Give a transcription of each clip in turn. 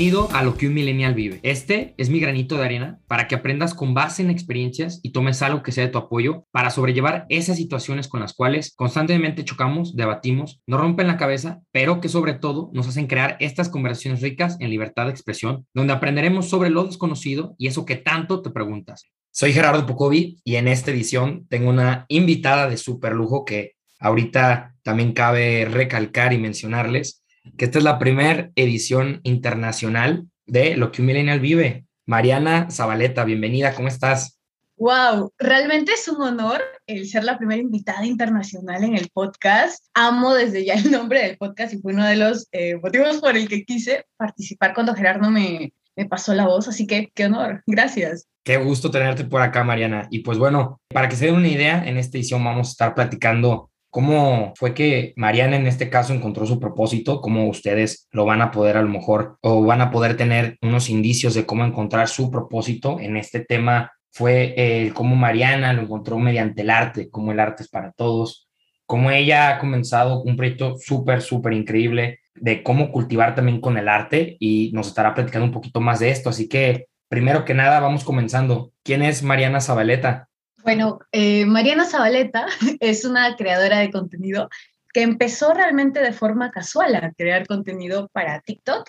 Bienvenido a lo que un millennial vive. Este es mi granito de arena para que aprendas con base en experiencias y tomes algo que sea de tu apoyo para sobrellevar esas situaciones con las cuales constantemente chocamos, debatimos, nos rompen la cabeza, pero que sobre todo nos hacen crear estas conversaciones ricas en libertad de expresión, donde aprenderemos sobre lo desconocido y eso que tanto te preguntas. Soy Gerardo Pocovi y en esta edición tengo una invitada de súper lujo que ahorita también cabe recalcar y mencionarles que esta es la primera edición internacional de Lo que un millennial vive. Mariana Zabaleta, bienvenida, ¿cómo estás? Wow, realmente es un honor el ser la primera invitada internacional en el podcast. Amo desde ya el nombre del podcast y fue uno de los eh, motivos por el que quise participar cuando Gerardo me, me pasó la voz, así que qué honor, gracias. Qué gusto tenerte por acá, Mariana. Y pues bueno, para que se den una idea, en esta edición vamos a estar platicando ¿Cómo fue que Mariana en este caso encontró su propósito? ¿Cómo ustedes lo van a poder a lo mejor o van a poder tener unos indicios de cómo encontrar su propósito en este tema? Fue eh, cómo Mariana lo encontró mediante el arte, cómo el arte es para todos, cómo ella ha comenzado un proyecto súper, súper increíble de cómo cultivar también con el arte y nos estará platicando un poquito más de esto. Así que, primero que nada, vamos comenzando. ¿Quién es Mariana Zabaleta? Bueno, eh, Mariana Zabaleta es una creadora de contenido que empezó realmente de forma casual a crear contenido para TikTok.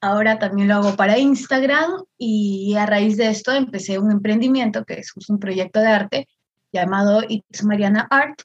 Ahora también lo hago para Instagram y a raíz de esto empecé un emprendimiento que es un proyecto de arte llamado It's Mariana Art.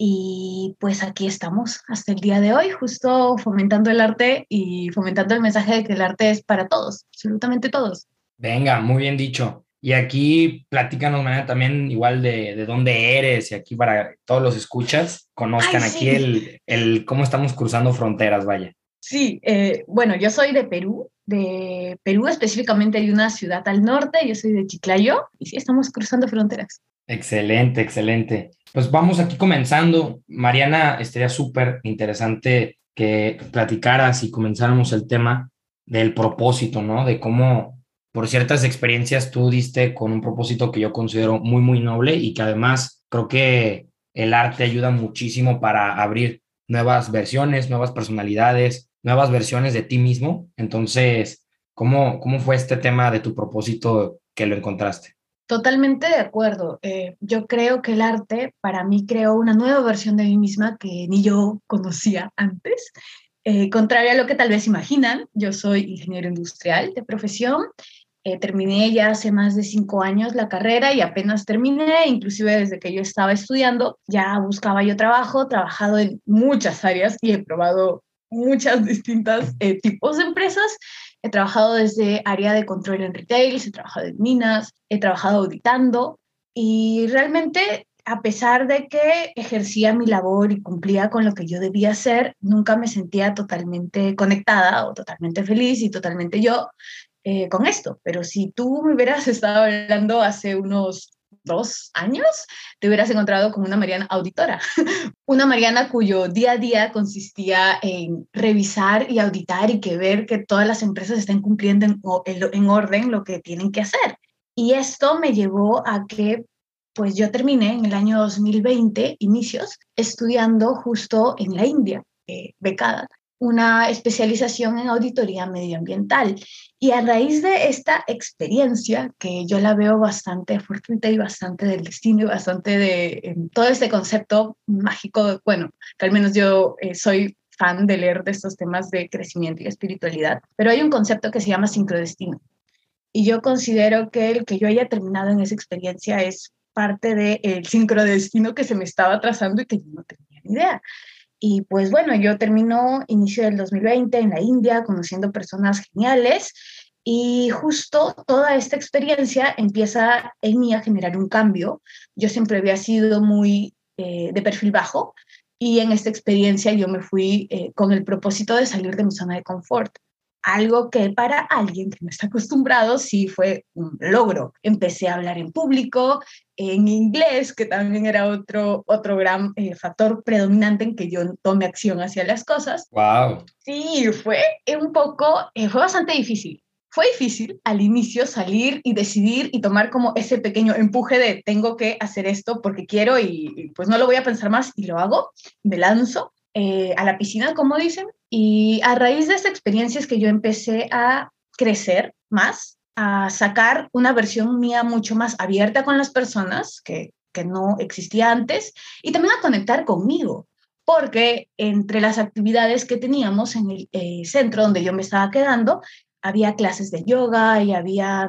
Y pues aquí estamos hasta el día de hoy, justo fomentando el arte y fomentando el mensaje de que el arte es para todos, absolutamente todos. Venga, muy bien dicho. Y aquí platícanos manera también igual de, de, dónde eres y aquí para todos los escuchas conozcan aquí el, el, cómo estamos cruzando fronteras, vaya. Sí, eh, bueno, yo soy de Perú, de Perú específicamente hay una ciudad al norte, yo soy de Chiclayo y sí, estamos cruzando fronteras. Excelente, excelente. Pues vamos aquí comenzando. Mariana, estaría súper interesante que platicaras y comenzáramos el tema del propósito, ¿no? De cómo por ciertas experiencias tú diste con un propósito que yo considero muy, muy noble y que además creo que el arte ayuda muchísimo para abrir nuevas versiones, nuevas personalidades, nuevas versiones de ti mismo. Entonces, ¿cómo, cómo fue este tema de tu propósito que lo encontraste? Totalmente de acuerdo. Eh, yo creo que el arte para mí creó una nueva versión de mí misma que ni yo conocía antes. Eh, contrario a lo que tal vez imaginan, yo soy ingeniero industrial de profesión eh, terminé ya hace más de cinco años la carrera y apenas terminé, inclusive desde que yo estaba estudiando, ya buscaba yo trabajo, trabajado en muchas áreas y he probado muchas distintas eh, tipos de empresas. He trabajado desde área de control en retail, he trabajado en minas, he trabajado auditando y realmente a pesar de que ejercía mi labor y cumplía con lo que yo debía hacer, nunca me sentía totalmente conectada o totalmente feliz y totalmente yo. Eh, con esto, pero si tú me hubieras estado hablando hace unos dos años, te hubieras encontrado con una Mariana auditora, una Mariana cuyo día a día consistía en revisar y auditar y que ver que todas las empresas estén cumpliendo en, en orden lo que tienen que hacer. Y esto me llevó a que pues yo terminé en el año 2020, inicios, estudiando justo en la India, eh, becada, una especialización en auditoría medioambiental. Y a raíz de esta experiencia, que yo la veo bastante fortuita y bastante del destino y bastante de todo este concepto mágico, bueno, que al menos yo eh, soy fan de leer de estos temas de crecimiento y espiritualidad, pero hay un concepto que se llama sincrodestino. Y yo considero que el que yo haya terminado en esa experiencia es parte del sincrodestino que se me estaba trazando y que yo no tenía ni idea. Y pues bueno, yo termino inicio del 2020 en la India, conociendo personas geniales y justo toda esta experiencia empieza en mí a generar un cambio. Yo siempre había sido muy eh, de perfil bajo y en esta experiencia yo me fui eh, con el propósito de salir de mi zona de confort algo que para alguien que no está acostumbrado sí fue un logro. Empecé a hablar en público, en inglés, que también era otro, otro gran eh, factor predominante en que yo tome acción hacia las cosas. ¡Wow! Sí, fue un poco, eh, fue bastante difícil. Fue difícil al inicio salir y decidir y tomar como ese pequeño empuje de tengo que hacer esto porque quiero y, y pues no lo voy a pensar más y lo hago, me lanzo. Eh, a la piscina, como dicen, Y a raíz de esa experiencia es que yo empecé a crecer más, a sacar una versión mía mucho más abierta con las personas, que, que no existía antes, y también a conectar conmigo, porque entre las actividades que teníamos en el eh, centro donde yo me estaba quedando, había clases de yoga y había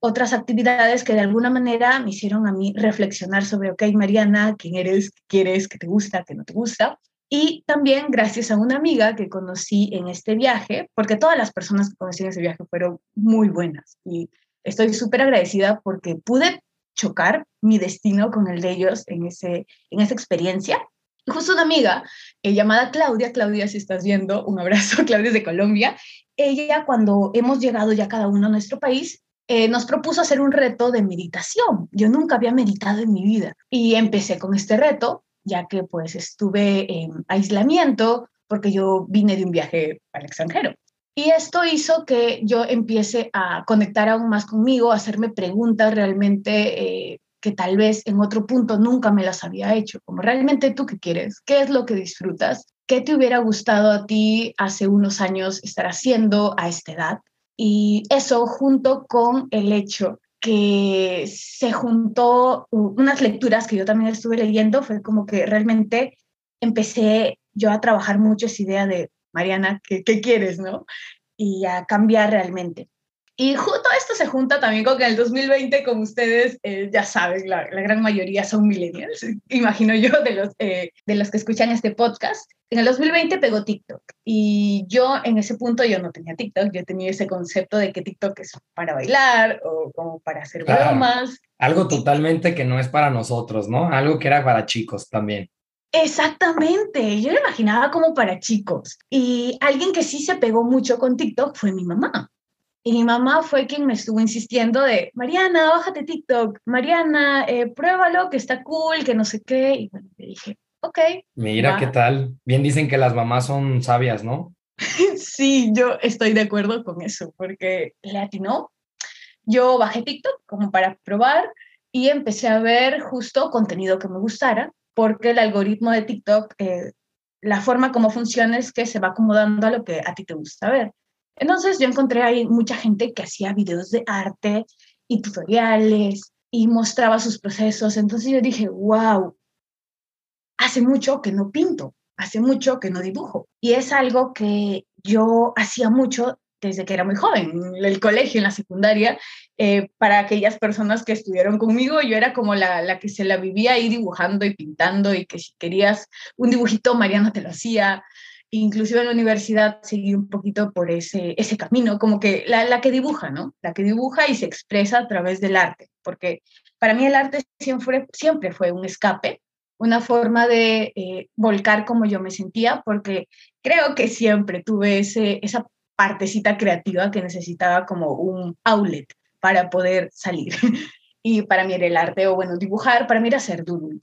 otras actividades que de alguna manera me hicieron a mí reflexionar sobre, ok, Mariana, quién eres, qué quieres, qué te gusta, qué no te gusta. Y también gracias a una amiga que conocí en este viaje, porque todas las personas que conocí en ese viaje fueron muy buenas y estoy súper agradecida porque pude chocar mi destino con el de ellos en, ese, en esa experiencia. Y justo una amiga eh, llamada Claudia, Claudia si estás viendo, un abrazo, Claudia es de Colombia, ella cuando hemos llegado ya cada uno a nuestro país, eh, nos propuso hacer un reto de meditación. Yo nunca había meditado en mi vida y empecé con este reto, ya que pues estuve en aislamiento porque yo vine de un viaje al extranjero. Y esto hizo que yo empiece a conectar aún más conmigo, a hacerme preguntas realmente eh, que tal vez en otro punto nunca me las había hecho, como realmente tú qué quieres, qué es lo que disfrutas, qué te hubiera gustado a ti hace unos años estar haciendo a esta edad. Y eso junto con el hecho que se juntó unas lecturas que yo también estuve leyendo, fue como que realmente empecé yo a trabajar mucho esa idea de, Mariana, ¿qué, qué quieres, no? Y a cambiar realmente. Y justo esto se junta también con que en el 2020, como ustedes eh, ya saben, la, gran mayoría son millennials, imagino yo, de los, eh, de los que escuchan este podcast. En el 2020 pegó TikTok y yo en ese punto yo no tenía TikTok, yo tenía ese concepto de que TikTok es para bailar o como para hacer bromas. Algo totalmente que no es para nosotros, ¿no? Algo que era para chicos también. Exactamente, yo lo imaginaba como para chicos. Y alguien que sí se pegó mucho con TikTok fue mi mamá. Y mi mamá fue quien me estuvo insistiendo de, Mariana, bájate TikTok, Mariana, eh, pruébalo, que está cool, que no sé qué. Y bueno, le dije, ok. Mira qué tal. Bien dicen que las mamás son sabias, ¿no? sí, yo estoy de acuerdo con eso, porque le atinó. Yo bajé TikTok como para probar y empecé a ver justo contenido que me gustara, porque el algoritmo de TikTok, eh, la forma como funciona es que se va acomodando a lo que a ti te gusta ver. Entonces yo encontré ahí mucha gente que hacía videos de arte y tutoriales y mostraba sus procesos. Entonces yo dije, wow, hace mucho que no pinto, hace mucho que no dibujo. Y es algo que yo hacía mucho desde que era muy joven, en el colegio, en la secundaria, eh, para aquellas personas que estuvieron conmigo, yo era como la, la, que se la vivía ahí dibujando y pintando y que si querías un dibujito, Mariana te lo hacía, inclusive en la universidad seguí un poquito por ese, ese camino, como que la, la, que dibuja, ¿no? La que dibuja y se expresa a través del arte, porque para mí el arte siempre, fue un escape, una forma de eh, volcar como yo me sentía, porque creo que siempre tuve ese, esa partecita creativa que necesitaba como un outlet para poder salir. y para mí el arte, o bueno, dibujar, para mí era hacer doodles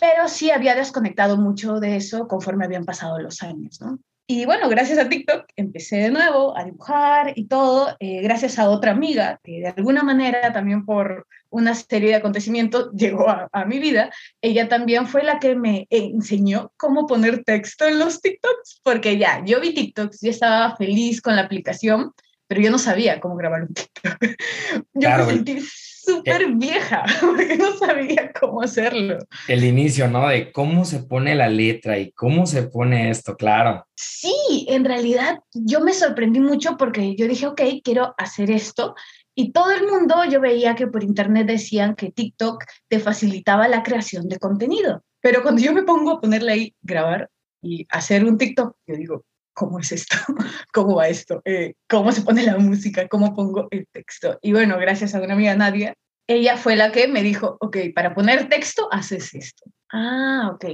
pero sí había desconectado mucho de eso conforme habían pasado los años, ¿no? Y bueno, gracias a TikTok empecé de nuevo a dibujar y todo, eh, gracias a otra amiga que de alguna manera también por una serie de acontecimientos llegó a, a, mi vida. Ella también fue la que me enseñó cómo poner texto en los TikToks, porque ya, yo vi TikToks, yo estaba feliz con la aplicación, pero yo no sabía cómo grabar un TikTok. Yo me sentí súper eh, vieja porque no sabía cómo hacerlo. El inicio, ¿no? De cómo se pone la letra y cómo se pone esto, claro. Sí, en realidad yo me sorprendí mucho porque yo dije, ok, quiero hacer esto. Y todo el mundo, yo veía que por internet decían que TikTok te facilitaba la creación de contenido. Pero cuando yo me pongo a ponerle ahí, grabar y hacer un TikTok, yo digo, ¿cómo es esto? ¿Cómo va esto? Eh, ¿Cómo se pone la música? ¿Cómo pongo el texto? Y bueno, gracias a una amiga Nadia, ella fue la que me dijo, ok, para poner texto haces esto. Ah, ok.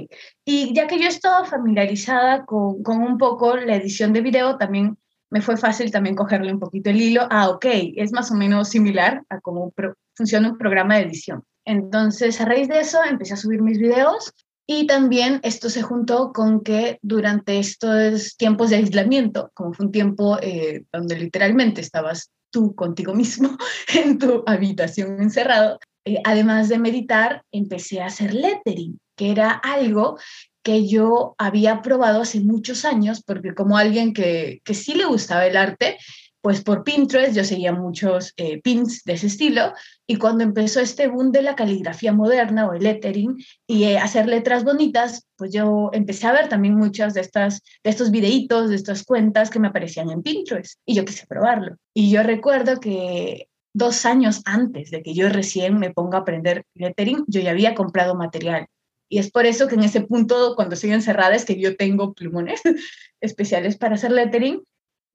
Y ya que yo estaba familiarizada con, con un poco la edición de video, también me fue fácil también cogerle un poquito el hilo. Ah, ok, es más o menos similar a cómo funciona un programa de edición. Entonces, a raíz de eso, empecé a subir mis videos y también esto se juntó con que durante estos tiempos de aislamiento, como fue un tiempo eh, donde literalmente estabas tú contigo mismo en tu habitación encerrado, eh, además de meditar, empecé a hacer lettering, que era algo que yo había probado hace muchos años, porque como alguien que, que sí le gustaba el arte, pues por Pinterest yo seguía muchos eh, pins de ese estilo y cuando empezó este boom de la caligrafía moderna o el lettering y eh, hacer letras bonitas, pues yo empecé a ver también muchas de estas de estos videitos, de estas cuentas que me aparecían en Pinterest y yo quise probarlo. Y yo recuerdo que dos años antes de que yo recién me ponga a aprender lettering, yo ya había comprado material. Y es por eso que en ese punto, cuando estoy encerrada, es que yo tengo plumones especiales para hacer lettering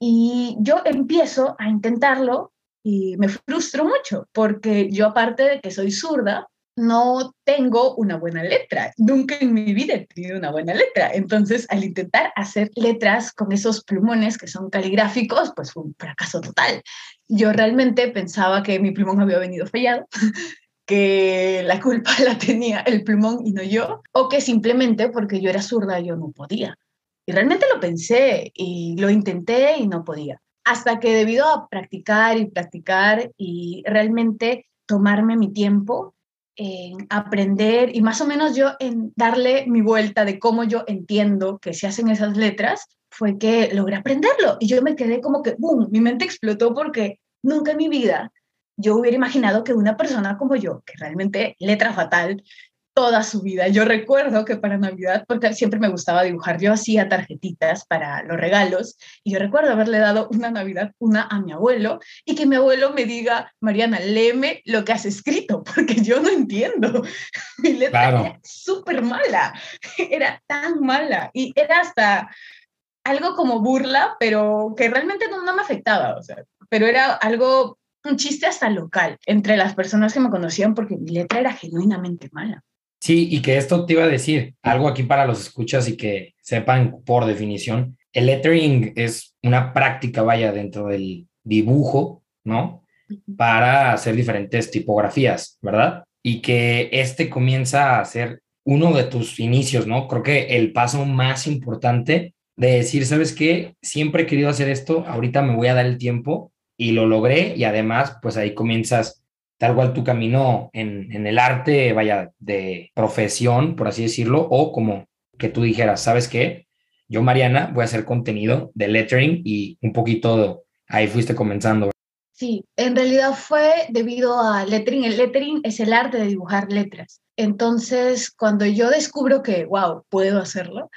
y yo empiezo a intentarlo y me frustro mucho porque yo aparte de que soy zurda, no tengo una buena letra. Nunca en mi vida he tenido una buena letra. Entonces, al intentar hacer letras con esos plumones que son caligráficos, pues fue un fracaso total. Yo realmente pensaba que mi plumón había venido fallado, que la culpa la tenía el plumón y no yo, o que simplemente porque yo era zurda yo no podía. Y realmente lo pensé y lo intenté y no podía. Hasta que debido a practicar y practicar y realmente tomarme mi tiempo en aprender y más o menos yo en darle mi vuelta de cómo yo entiendo que se hacen esas letras, fue que logré aprenderlo. Y yo me quedé como que, ¡boom!, mi mente explotó porque nunca en mi vida yo hubiera imaginado que una persona como yo, que realmente letra fatal, toda su vida. Yo recuerdo que para Navidad, porque siempre me gustaba dibujar, yo hacía tarjetitas para los regalos y yo recuerdo haberle dado una Navidad, una a mi abuelo y que mi abuelo me diga, Mariana, léeme lo que has escrito, porque yo no entiendo. Mi letra era súper mala, era tan mala y era hasta algo como burla, pero que realmente no, no me afectaba, o sea, pero era algo un chiste hasta local entre las personas que me conocían porque mi letra era genuinamente mala. Sí, y que esto te iba a decir, algo aquí para los escuchas y que sepan por definición, el lettering es una práctica, vaya, dentro del dibujo, ¿no? Para hacer diferentes tipografías, ¿verdad? Y que este comienza a ser uno de tus inicios, ¿no? Creo que el paso más importante de decir, ¿sabes qué? Siempre he querido hacer esto, ahorita me voy a dar el tiempo y lo logré y además, pues ahí comienzas tal cual tu camino en, el arte, vaya, de profesión, por así decirlo, o como que tú dijeras, ¿sabes qué? Yo, Mariana, voy a hacer contenido de lettering y un poquito ahí fuiste comenzando. Sí, en realidad fue debido a lettering. El lettering es el arte de dibujar letras. Entonces, cuando yo descubro que, wow, puedo hacerlo,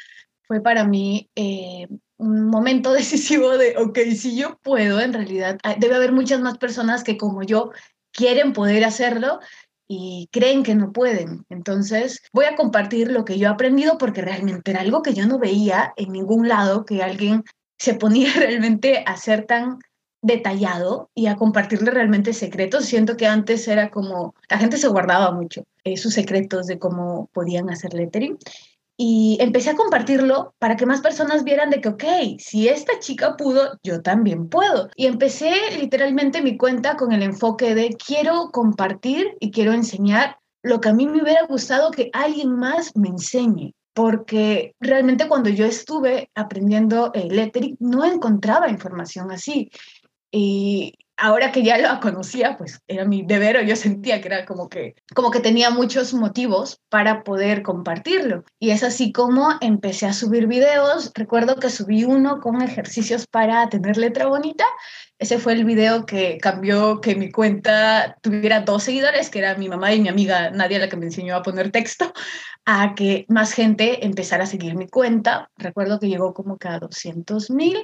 fue para mí eh, un momento decisivo de, ok, si yo puedo, en realidad debe haber muchas más personas que como yo quieren poder hacerlo y creen que no pueden. Entonces, voy a compartir lo que yo he aprendido porque realmente era algo que yo no veía en ningún lado, que alguien se ponía realmente a ser tan detallado y a compartirle realmente secretos. Siento que antes era como, la gente se guardaba mucho eh, sus secretos de cómo podían hacer lettering y empecé a compartirlo para que más personas vieran de que, ok, si esta chica pudo, yo también puedo. Y empecé literalmente mi cuenta con el enfoque de quiero compartir y quiero enseñar lo que a mí me hubiera gustado que alguien más me enseñe. Porque realmente cuando yo estuve aprendiendo el lettering no encontraba información así. Y ahora que ya lo conocía, pues era mi deber o yo sentía que era como que, como que tenía muchos motivos para poder compartirlo. Y es así como empecé a subir videos. Recuerdo que subí uno con ejercicios para tener letra bonita. Ese fue el video que cambió que mi cuenta tuviera dos seguidores, que era mi mamá y mi amiga Nadia la que me enseñó a poner texto, a que más gente empezara a seguir mi cuenta. Recuerdo que llegó como que a 200 mil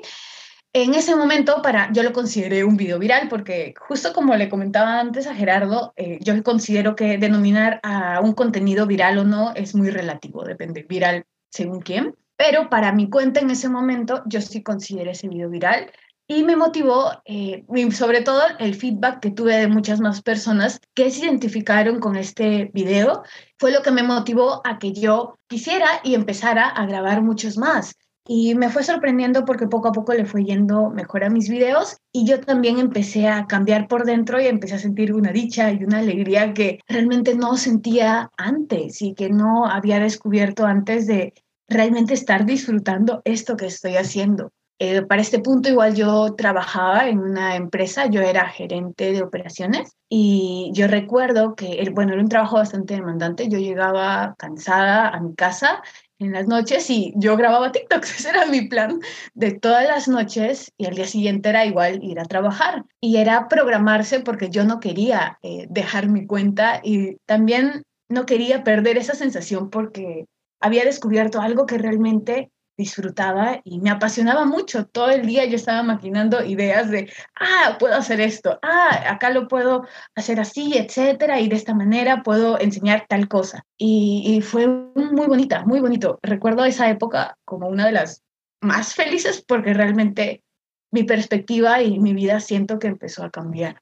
en ese momento para, yo lo consideré un video viral porque justo como le comentaba antes a Gerardo, eh, yo considero que denominar a un contenido viral o no es muy relativo, depende, viral según quién. Pero para mi cuenta en ese momento yo sí consideré ese video viral y me motivó, eh, sobre todo el feedback que tuve de muchas más personas que se identificaron con este video, fue lo que me motivó a que yo quisiera y empezara a grabar muchos más. Y me fue sorprendiendo porque poco a poco le fue yendo mejor a mis videos y yo también empecé a cambiar por dentro y empecé a sentir una dicha y una alegría que realmente no sentía antes y que no había descubierto antes de realmente estar disfrutando esto que estoy haciendo. Eh, para este punto igual yo trabajaba en una empresa, yo era gerente de operaciones y yo recuerdo que, bueno, era un trabajo bastante demandante, yo llegaba cansada a mi casa en las noches y yo grababa TikToks, ese era mi plan de todas las noches y al día siguiente era igual ir a trabajar. Y era programarse porque yo no quería eh, dejar mi cuenta y también no quería perder esa sensación porque había descubierto algo que realmente disfrutaba y me apasionaba mucho. Todo el día yo estaba maquinando ideas de, ah, puedo hacer esto, ah, acá lo puedo hacer así, etcétera, y de esta manera puedo enseñar tal cosa. Y, fue muy bonita, muy bonito. Recuerdo esa época como una de las más felices porque realmente mi perspectiva y mi vida siento que empezó a cambiar.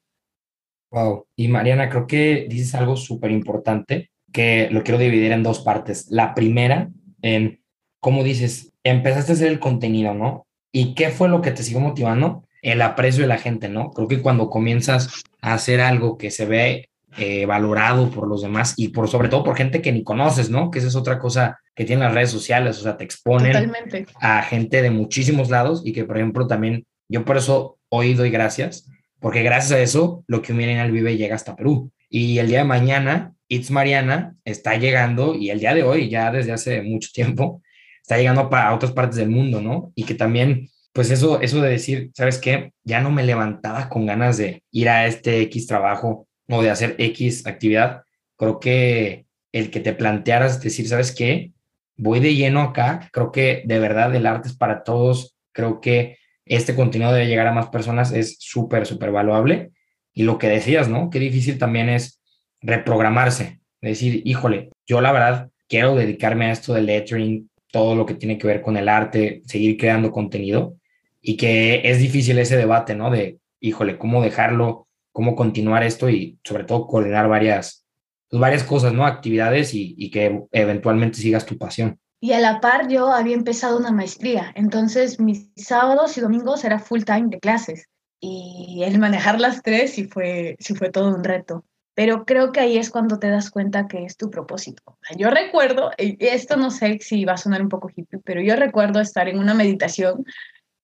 Wow. Y Mariana, creo que dices algo súper importante que lo quiero dividir en dos partes. La primera, en cómo dices, empezaste a hacer el contenido, ¿no? ¿Y qué fue lo que te siguió motivando? El aprecio de la gente, ¿no? Creo que cuando comienzas a hacer algo que se ve eh, valorado por los demás y por sobre todo por gente que ni conoces, ¿no? Que esa es otra cosa que tienen las redes sociales, o sea, te exponen a gente de muchísimos lados y que, por ejemplo, también yo por eso hoy doy gracias, porque gracias a eso lo que miren al Vive llega hasta Perú. Y el día de mañana, It's Mariana está llegando y el día de hoy, ya desde hace mucho tiempo, está llegando a otras partes del mundo, ¿no? Y que también, pues eso, eso de decir, ¿sabes qué? Ya no me levantaba con ganas de ir a este X trabajo o de hacer X actividad. Creo que el que te plantearas decir, ¿sabes qué? Voy de lleno acá, creo que de verdad el arte es para todos, creo que este contenido debe llegar a más personas, es súper, súper valuable. Y lo que decías, ¿no? Qué difícil también es reprogramarse, decir, híjole, yo la verdad quiero dedicarme a esto del lettering, todo lo que tiene que ver con el arte, seguir creando contenido y que es difícil ese debate, ¿no? De, híjole, cómo dejarlo, cómo continuar esto y sobre todo coordinar varias, pues varias cosas, ¿no? Actividades y, que eventualmente sigas tu pasión. Y a la par yo había empezado una maestría, entonces mis sábados y domingos era full time de clases y el manejar las tres sí fue, sí fue todo un reto pero creo que ahí es cuando te das cuenta que es tu propósito. Yo recuerdo, esto no sé si va a sonar un poco hippie, pero yo recuerdo estar en una meditación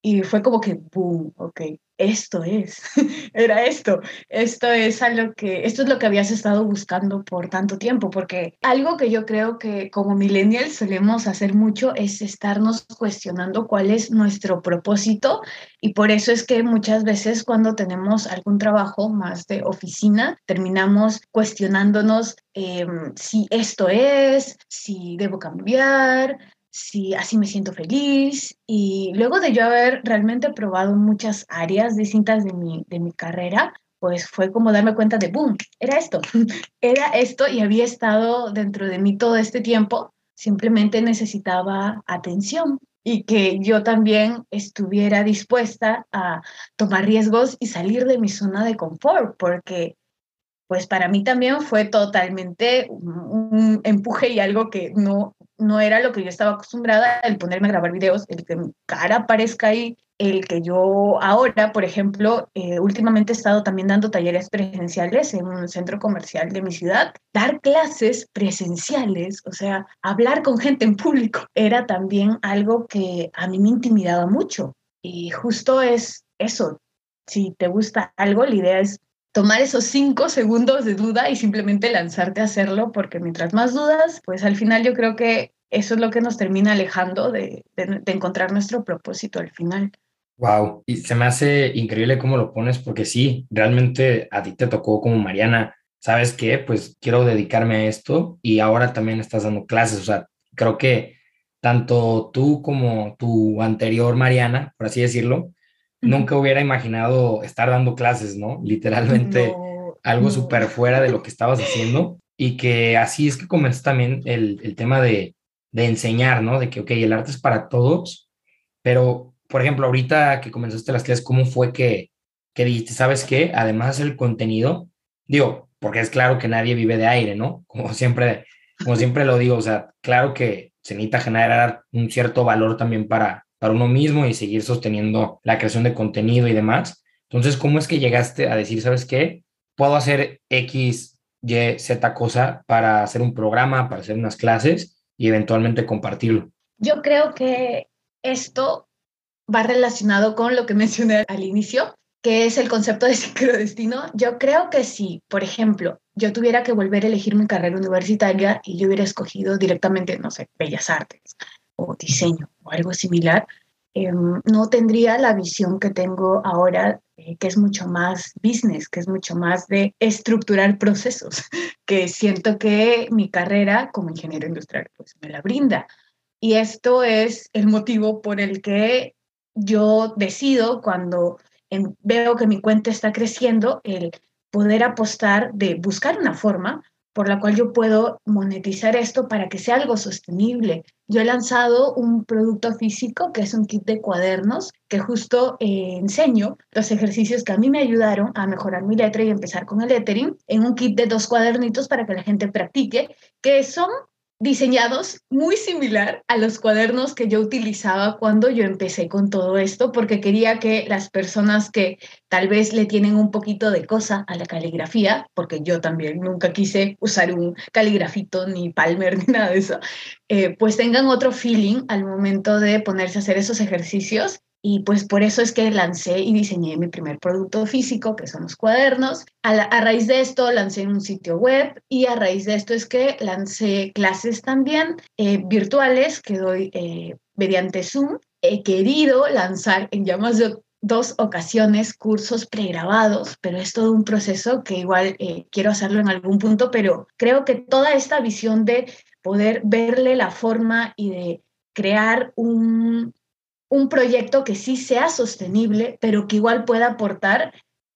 y fue como que, boom, ok, esto es, era esto, esto es algo que, esto es lo que habías estado buscando por tanto tiempo, porque algo que yo creo que como millennials solemos hacer mucho es estarnos cuestionando cuál es nuestro propósito y por eso es que muchas veces cuando tenemos algún trabajo más de oficina, terminamos cuestionándonos em, si esto es, si debo cambiar, si así me siento feliz. Y luego de yo haber realmente probado muchas áreas distintas de mi, de mi carrera, pues fue como darme cuenta de, boom, era esto, era esto y había estado dentro de mí todo este tiempo, simplemente necesitaba atención y que yo también estuviera dispuesta a tomar riesgos y salir de mi zona de confort, porque pues para mí también fue totalmente un empuje y algo que no, no era lo que yo estaba acostumbrada, el ponerme a grabar videos, el que mi cara aparezca ahí, el que yo ahora, por ejemplo, eh, últimamente he estado también dando talleres presenciales en un centro comercial de mi ciudad, dar clases presenciales, o sea, hablar con gente en público, era también algo que a mí me intimidaba mucho. Y justo es eso, si te gusta algo, la idea es tomar esos cinco segundos de duda y simplemente lanzarte a hacerlo, porque mientras más dudas, pues al final yo creo que eso es lo que nos termina alejando de, encontrar nuestro propósito al final. Wow, y se me hace increíble cómo lo pones, porque sí, realmente a ti te tocó como Mariana, ¿sabes qué? Pues quiero dedicarme a esto y ahora también estás dando clases, o sea, creo que tanto tú como tu anterior Mariana, por así decirlo, nunca hubiera imaginado estar dando clases, ¿no? Literalmente algo súper fuera de lo que estabas haciendo y que así es que comenzó también el, el tema de, de, enseñar, ¿no? De que, ok, el arte es para todos, pero, por ejemplo, ahorita que comenzaste las clases, ¿cómo fue que, que dijiste, sabes qué? Además el contenido, digo, porque es claro que nadie vive de aire, ¿no? Como siempre, como siempre lo digo, o sea, claro que se necesita generar un cierto valor también para, para uno mismo y seguir sosteniendo la creación de contenido y demás. Entonces, ¿cómo es que llegaste a decir, sabes qué? Puedo hacer X, Y, Z cosa para hacer un programa, para hacer unas clases y eventualmente compartirlo. Yo creo que esto va relacionado con lo que mencioné al inicio, que es el concepto de sincrodestino. Yo creo que si, por ejemplo, yo tuviera que volver a elegir mi carrera universitaria y yo hubiera escogido directamente, no sé, bellas artes o diseño algo similar, em, no tendría la visión que tengo ahora, que es mucho más business, que es mucho más de estructurar procesos, que siento que mi carrera como ingeniero industrial pues me la brinda. Y esto es el motivo por el que yo decido cuando veo que mi cuenta está creciendo, el poder apostar de buscar una forma por la cual yo puedo monetizar esto para que sea algo sostenible. Yo he lanzado un producto físico que es un kit de cuadernos que justo eh, enseño los ejercicios que a mí me ayudaron a mejorar mi letra y empezar con el lettering en un kit de dos cuadernitos para que la gente practique, que son diseñados muy similar a los cuadernos que yo utilizaba cuando yo empecé con todo esto, porque quería que las personas que tal vez le tienen un poquito de cosa a la caligrafía, porque yo también nunca quise usar un caligrafito ni palmer ni nada de eso, eh, pues tengan otro feeling al momento de ponerse a hacer esos ejercicios y pues por eso es que lancé y diseñé mi primer producto físico, que son los cuadernos. A, raíz de esto lancé un sitio web y a raíz de esto es que lancé clases también eh, virtuales que doy eh, mediante Zoom. He querido lanzar en ya más de dos ocasiones cursos pregrabados, pero es todo un proceso que igual eh, quiero hacerlo en algún punto, pero creo que toda esta visión de poder verle la forma y de crear un, un proyecto que sí sea sostenible, pero que igual pueda aportar,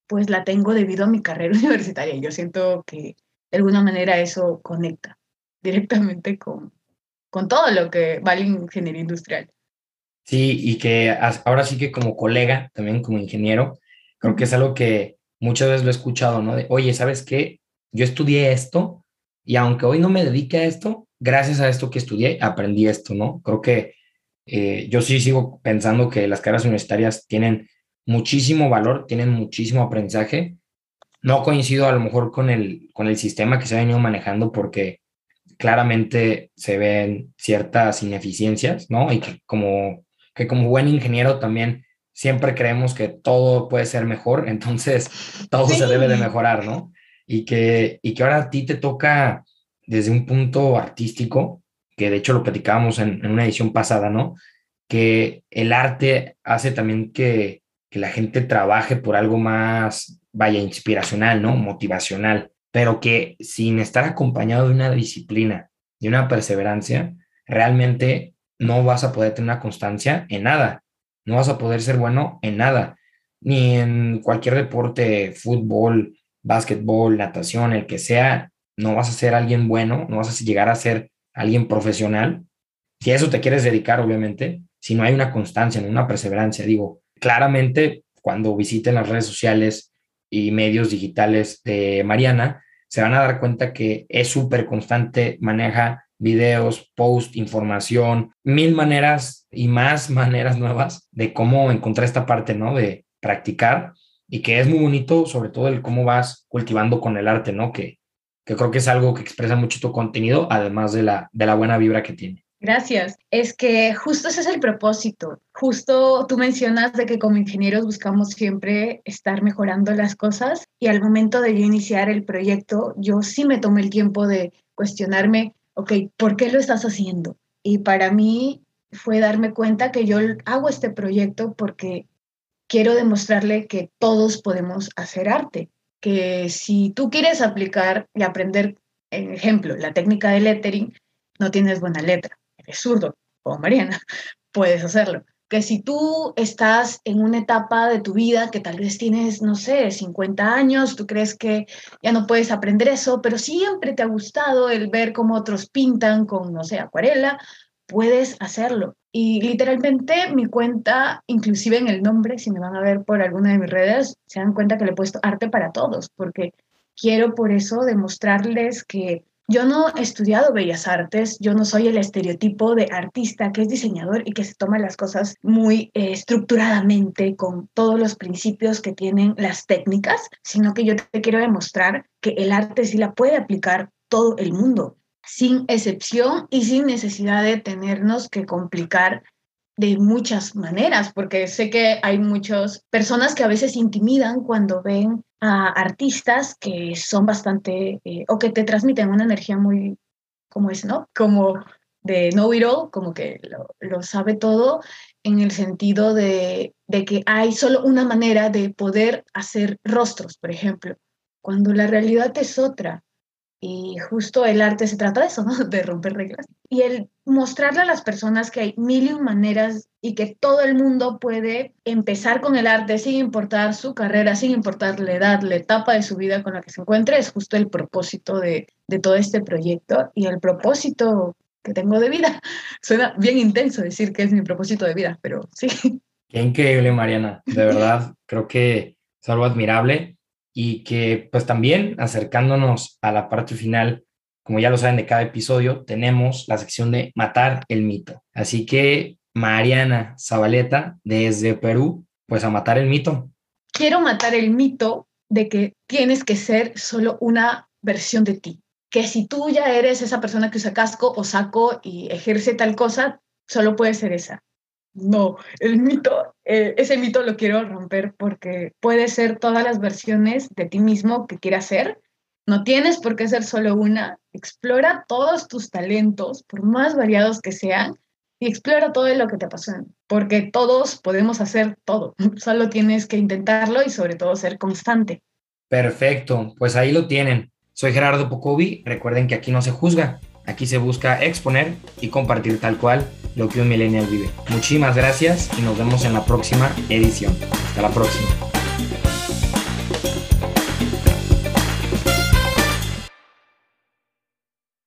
pues la tengo debido a mi carrera universitaria. Yo siento que de alguna manera eso conecta directamente con, con todo lo que vale ingeniería industrial. Sí, y que ahora sí que como colega, también como ingeniero, creo que es algo que muchas veces lo he escuchado, ¿no? De, oye, ¿sabes qué? Yo estudié esto y aunque hoy no me dedique a esto, gracias a esto que estudié, aprendí esto, ¿no? Creo que eh, yo sí sigo pensando que las carreras universitarias tienen muchísimo valor, tienen muchísimo aprendizaje. No coincido a lo mejor con el, con el sistema que se ha venido manejando porque claramente se ven ciertas ineficiencias, ¿no? Y que como, que como buen ingeniero también siempre creemos que todo puede ser mejor, entonces todo se debe de mejorar, ¿no? Y que, y que ahora a ti te toca desde un punto artístico, que de hecho lo platicábamos en, una edición pasada, ¿no? Que el arte hace también que, que la gente trabaje por algo más, vaya, inspiracional, ¿no? Motivacional, pero que sin estar acompañado de una disciplina, de una perseverancia, realmente no vas a poder tener una constancia en nada, no vas a poder ser bueno en nada, ni en cualquier deporte, fútbol, básquetbol, natación, el que sea, no vas a ser alguien bueno, no vas a llegar a ser alguien profesional, si a eso te quieres dedicar, obviamente, si no hay una constancia, una perseverancia, digo, claramente cuando visiten las redes sociales y medios digitales de Mariana, se van a dar cuenta que es súper constante, maneja videos, post, información, mil maneras y más maneras nuevas de cómo encontrar esta parte, ¿no? De practicar y que es muy bonito, sobre todo el cómo vas cultivando con el arte, ¿no? Que que creo que es algo que expresa mucho tu contenido, además de la, de la buena vibra que tiene. Gracias. Es que justo ese es el propósito. Justo tú mencionas de que como ingenieros buscamos siempre estar mejorando las cosas y al momento de yo iniciar el proyecto, yo sí me tomé el tiempo de cuestionarme, ok, ¿por qué lo estás haciendo? Y para mí fue darme cuenta que yo hago este proyecto porque quiero demostrarle que todos podemos hacer arte que si tú quieres aplicar y aprender, en ejemplo, la técnica de lettering, no tienes buena letra, eres zurdo, como Mariana, puedes hacerlo. Que si tú estás en una etapa de tu vida que tal vez tienes, no sé, 50 años, tú crees que ya no puedes aprender eso, pero siempre te ha gustado el ver cómo otros pintan con, no sé, acuarela, puedes hacerlo. Y literalmente mi cuenta, inclusive en el nombre, si me van a ver por alguna de mis redes, se dan cuenta que le he puesto arte para todos, porque quiero por eso demostrarles que yo no he estudiado bellas artes, yo no soy el estereotipo de artista que es diseñador y que se toma las cosas muy eh, estructuradamente con todos los principios que tienen las técnicas, sino que yo te quiero demostrar que el arte sí la puede aplicar todo el mundo sin excepción y sin necesidad de tenernos que complicar de muchas maneras, porque sé que hay muchas personas que a veces intimidan cuando ven a artistas que son bastante, eh, o que te transmiten una energía muy, como es, ¿no? Como de know it all, como que lo, sabe todo, en el sentido de, de que hay solo una manera de poder hacer rostros, por ejemplo, cuando la realidad es otra. Y justo el arte se trata de eso. De romper reglas. Y el mostrarle a las personas que hay mil y maneras y que todo el mundo puede empezar con el arte sin importar su carrera, sin importar la edad, la etapa de su vida con la que se encuentre, es justo el propósito de, de todo este proyecto. Y el propósito que tengo de vida. Suena bien intenso decir que es mi propósito de vida, pero sí. Qué increíble, Mariana. De verdad, creo que es algo admirable y que pues también acercándonos a la parte final, como ya lo saben de cada episodio, tenemos la sección de matar el mito. Así que Mariana Zabaleta, desde Perú, pues a matar el mito. Quiero matar el mito de que tienes que ser solo una versión de ti que si tú ya eres esa persona que usa casco o saco y ejerce tal cosa, solo puede ser esa. No, el mito, eh, ese mito lo quiero romper porque puede ser todas las versiones de ti mismo que quieras ser. No tienes por qué ser solo una. Explora todos tus talentos, por más variados que sean, y explora todo lo que te apasiona, porque todos podemos hacer todo. Solo tienes que intentarlo y sobre todo ser constante. Perfecto, pues ahí lo tienen. Soy Gerardo Pocovi, recuerden que aquí no se juzga, aquí se busca exponer y compartir tal cual lo que un millennial vive. Muchísimas gracias y nos vemos en la próxima edición. Hasta la próxima.